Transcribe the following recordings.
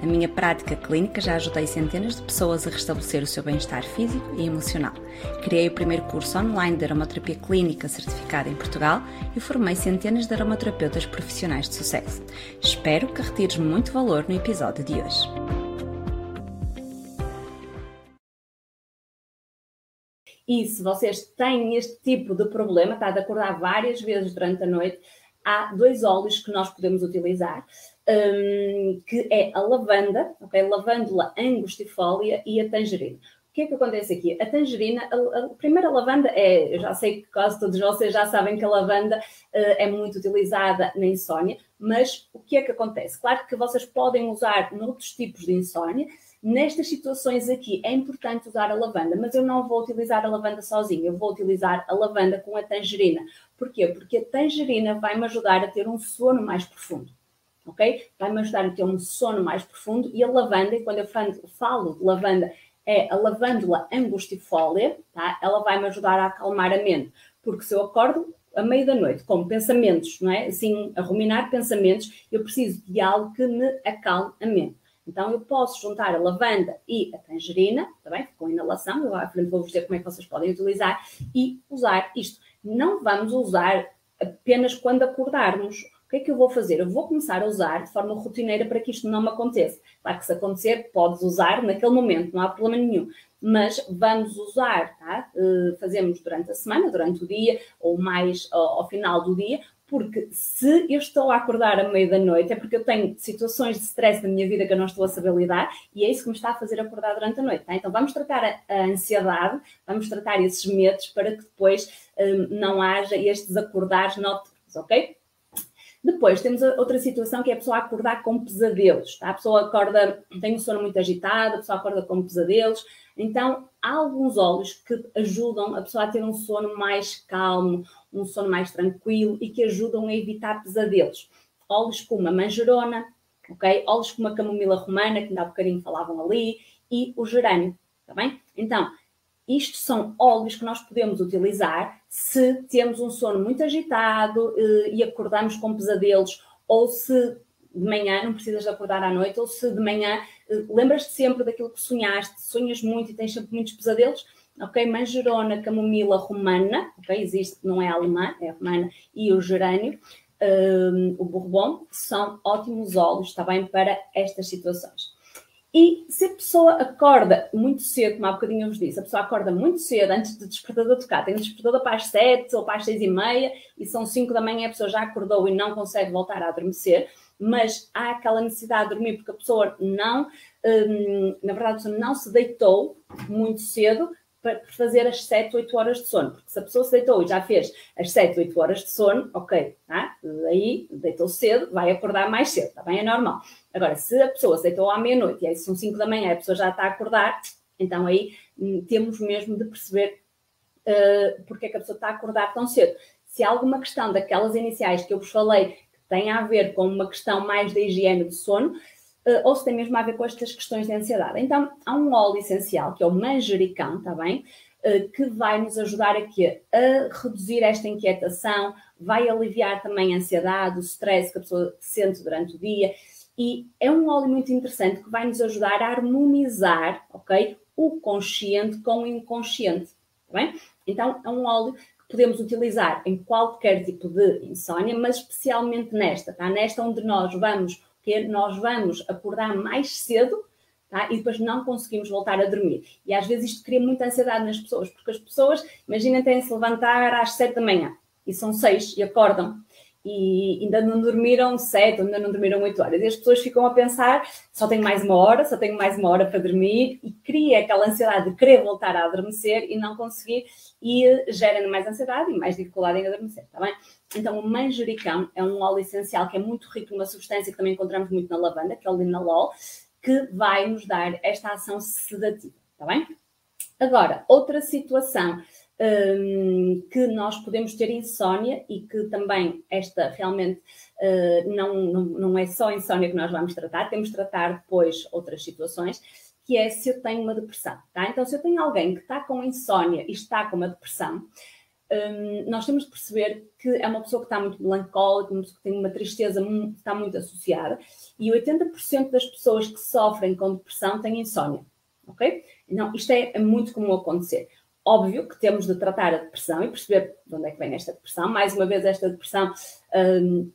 Na minha prática clínica já ajudei centenas de pessoas a restabelecer o seu bem-estar físico e emocional. Criei o primeiro curso online de aromaterapia clínica certificada em Portugal e formei centenas de aromaterapeutas profissionais de sucesso. Espero que retires muito valor no episódio de hoje. E se vocês têm este tipo de problema, está de acordar várias vezes durante a noite, há dois óleos que nós podemos utilizar um, que é a lavanda, ok? Lavândula angustifolia e a tangerina. O que é que acontece aqui? A tangerina, a, a primeira lavanda é, eu já sei que quase todos vocês já sabem que a lavanda uh, é muito utilizada na insónia, mas o que é que acontece? Claro que vocês podem usar noutros tipos de insónia, Nestas situações aqui é importante usar a lavanda, mas eu não vou utilizar a lavanda sozinha, eu vou utilizar a lavanda com a tangerina. Porquê? Porque a tangerina vai me ajudar a ter um sono mais profundo ok? Vai-me ajudar a ter um sono mais profundo e a lavanda, e quando eu falo de lavanda, é a lavândula angustifolia, tá? Ela vai-me ajudar a acalmar a mente, porque se eu acordo a meio da noite com pensamentos, não é? Assim, a ruminar pensamentos, eu preciso de algo que me acalme a mente. Então, eu posso juntar a lavanda e a tangerina, tá bem? Com inalação, eu à frente vou-vos dizer como é que vocês podem utilizar e usar isto. Não vamos usar apenas quando acordarmos o que é que eu vou fazer? Eu vou começar a usar de forma rotineira para que isto não me aconteça. Claro que se acontecer, podes usar naquele momento, não há problema nenhum. Mas vamos usar, tá? Uh, fazemos durante a semana, durante o dia, ou mais ao, ao final do dia, porque se eu estou a acordar a meio da noite é porque eu tenho situações de stress na minha vida que eu não estou a saber lidar e é isso que me está a fazer acordar durante a noite. Tá? Então vamos tratar a, a, ansiedade, vamos tratar esses medos para que depois um, não haja estes acordares noturnos, ok? Depois temos outra situação que é a pessoa acordar com pesadelos. Tá? A pessoa acorda, tem um sono muito agitado, a pessoa acorda com pesadelos. Então, há alguns óleos que ajudam a pessoa a ter um sono mais calmo, um sono mais tranquilo e que ajudam a evitar pesadelos. Óleos como a manjerona, ok? Óleos como a camomila romana, que ainda há bocadinho falavam ali, e o gerânio, está bem? Então, isto são óleos que nós podemos utilizar se temos um sono muito agitado eh, e acordamos com pesadelos, ou se de manhã não precisas de acordar à noite, ou se de manhã eh, lembras-te sempre daquilo que sonhaste, sonhas muito e tens sempre muitos pesadelos, ok? Manjerona, camomila romana, ok? Existe, não é alemã, é romana, e o gerânio, um, o bourbon, são ótimos óleos, está bem, para estas situações. E se a pessoa acorda muito cedo, como há bocadinho eu vos disse, a pessoa acorda muito cedo antes do despertador tocar, tem um despertador para as 7 ou para as 6 e meia e são 5 da manhã, a pessoa já acordou e não consegue voltar a adormecer, mas há aquela necessidade de dormir porque a pessoa não, hum, na verdade, a pessoa não se deitou muito cedo para fazer as 7, 8 horas de sono. Porque se a pessoa se deitou e já fez as 7, 8 horas de sono, ok, tá? aí deitou cedo, vai acordar mais cedo, está bem? É normal. Agora, se a pessoa se deitou à meia-noite e aí são 5 da manhã a pessoa já está a acordar, então aí hum, temos mesmo de perceber uh, porque é que a pessoa está a acordar tão cedo. Se há alguma questão daquelas iniciais que eu vos falei que tem a ver com uma questão mais da higiene do sono, ou se tem mesmo a ver com estas questões de ansiedade. Então, há um óleo essencial, que é o manjericão, está bem? Uh, que vai nos ajudar aqui a reduzir esta inquietação, vai aliviar também a ansiedade, o stress que a pessoa sente durante o dia. E é um óleo muito interessante que vai nos ajudar a harmonizar, ok? O consciente com o inconsciente, tá bem? Então, é um óleo que podemos utilizar em qualquer tipo de insónia, mas especialmente nesta, tá? Nesta onde nós vamos nós vamos acordar mais cedo tá? e depois não conseguimos voltar a dormir. E às vezes isto cria muita ansiedade nas pessoas, porque as pessoas, imaginem, têm se levantar às sete da manhã e são seis e acordam e ainda não dormiram sete, ainda não dormiram oito horas. E as pessoas ficam a pensar, só tenho mais uma hora, só tenho mais uma hora para dormir, e cria aquela ansiedade de querer voltar a adormecer e não conseguir, e gera mais ansiedade e mais dificuldade em adormecer, está bem? Então, o manjericão é um óleo essencial que é muito rico numa substância que também encontramos muito na lavanda, que é o linalol, que vai nos dar esta ação sedativa, está bem? Agora, outra situação um, que nós podemos ter insónia e que também esta realmente uh, não, não, não é só insónia que nós vamos tratar, temos de tratar depois outras situações, que é se eu tenho uma depressão, tá? Então, se eu tenho alguém que está com insónia e está com uma depressão, um, nós temos de perceber que é uma pessoa que está muito melancólica, uma pessoa que tem uma tristeza que está muito associada, e 80% das pessoas que sofrem com depressão têm insónia, ok? Então, isto é, é muito comum acontecer. Óbvio que temos de tratar a depressão e perceber de onde é que vem esta depressão. Mais uma vez, esta depressão um,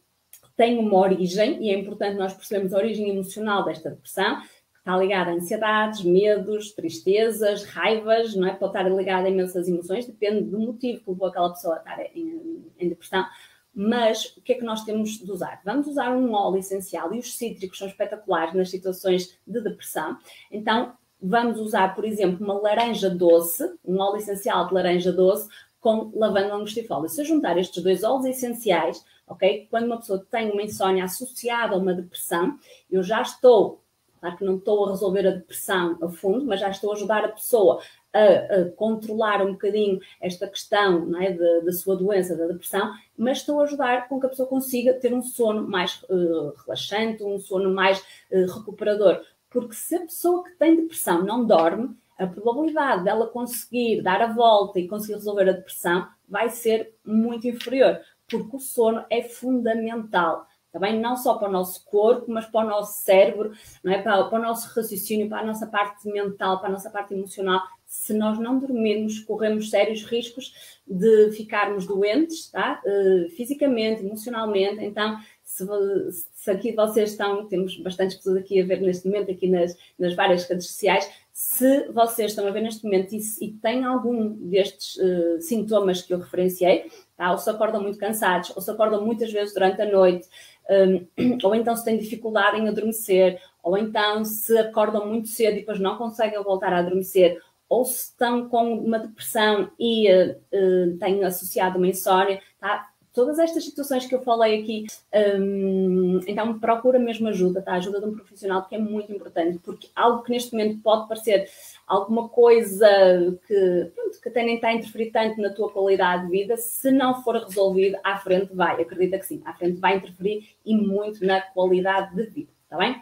tem uma origem e é importante nós percebermos a origem emocional desta depressão, que está ligada a ansiedades, medos, tristezas, raivas, não é? Pode estar ligada a imensas emoções, depende do motivo que levou aquela pessoa a estar em, em depressão. Mas o que é que nós temos de usar? Vamos usar um óleo essencial e os cítricos são espetaculares nas situações de depressão. Então, vamos usar, por exemplo, uma laranja doce, um óleo essencial de laranja doce com lavanda angustifolia. Se eu juntar estes dois óleos essenciais, ok? Quando uma pessoa tem uma insónia associada a uma depressão, eu já estou, claro que não estou a resolver a depressão a fundo, mas já estou a ajudar a pessoa a, a controlar um bocadinho esta questão não é, da sua doença, da depressão, mas estou a ajudar com que a pessoa consiga ter um sono mais uh, relaxante, um sono mais uh, recuperador porque se a pessoa que tem depressão não dorme, a probabilidade dela conseguir dar a volta e conseguir resolver a depressão vai ser muito inferior, porque o sono é fundamental. Também não só para o nosso corpo, mas para o nosso cérebro, não é? para, para o nosso raciocínio, para a nossa parte mental, para a nossa parte emocional. Se nós não dormirmos, corremos sérios riscos de ficarmos doentes, tá? Uh, fisicamente, emocionalmente. Então, se, se, aqui vocês estão, temos bastantes pessoas aqui a ver neste momento, aqui nas, nas várias redes sociais, se vocês estão a ver neste momento e, e têm algum destes uh, sintomas que eu referenciei, tá? ou se acordam muito cansados, ou se acordam muitas vezes durante a noite, um, ou então se têm dificuldade em adormecer, ou então se acordam muito cedo e depois não conseguem voltar a adormecer, ou se estão com uma depressão e uh, têm associado uma insónia, tá? todas estas situações que eu falei aqui, um, então procura mesmo ajuda, tá? Ajuda de um profissional, que é muito importante, porque algo que neste momento pode parecer alguma coisa que, pronto, que até nem está a interferir tanto na tua qualidade de vida, se não for resolvido, à frente vai, acredita que sim, à frente vai interferir e muito na qualidade de vida, está bem?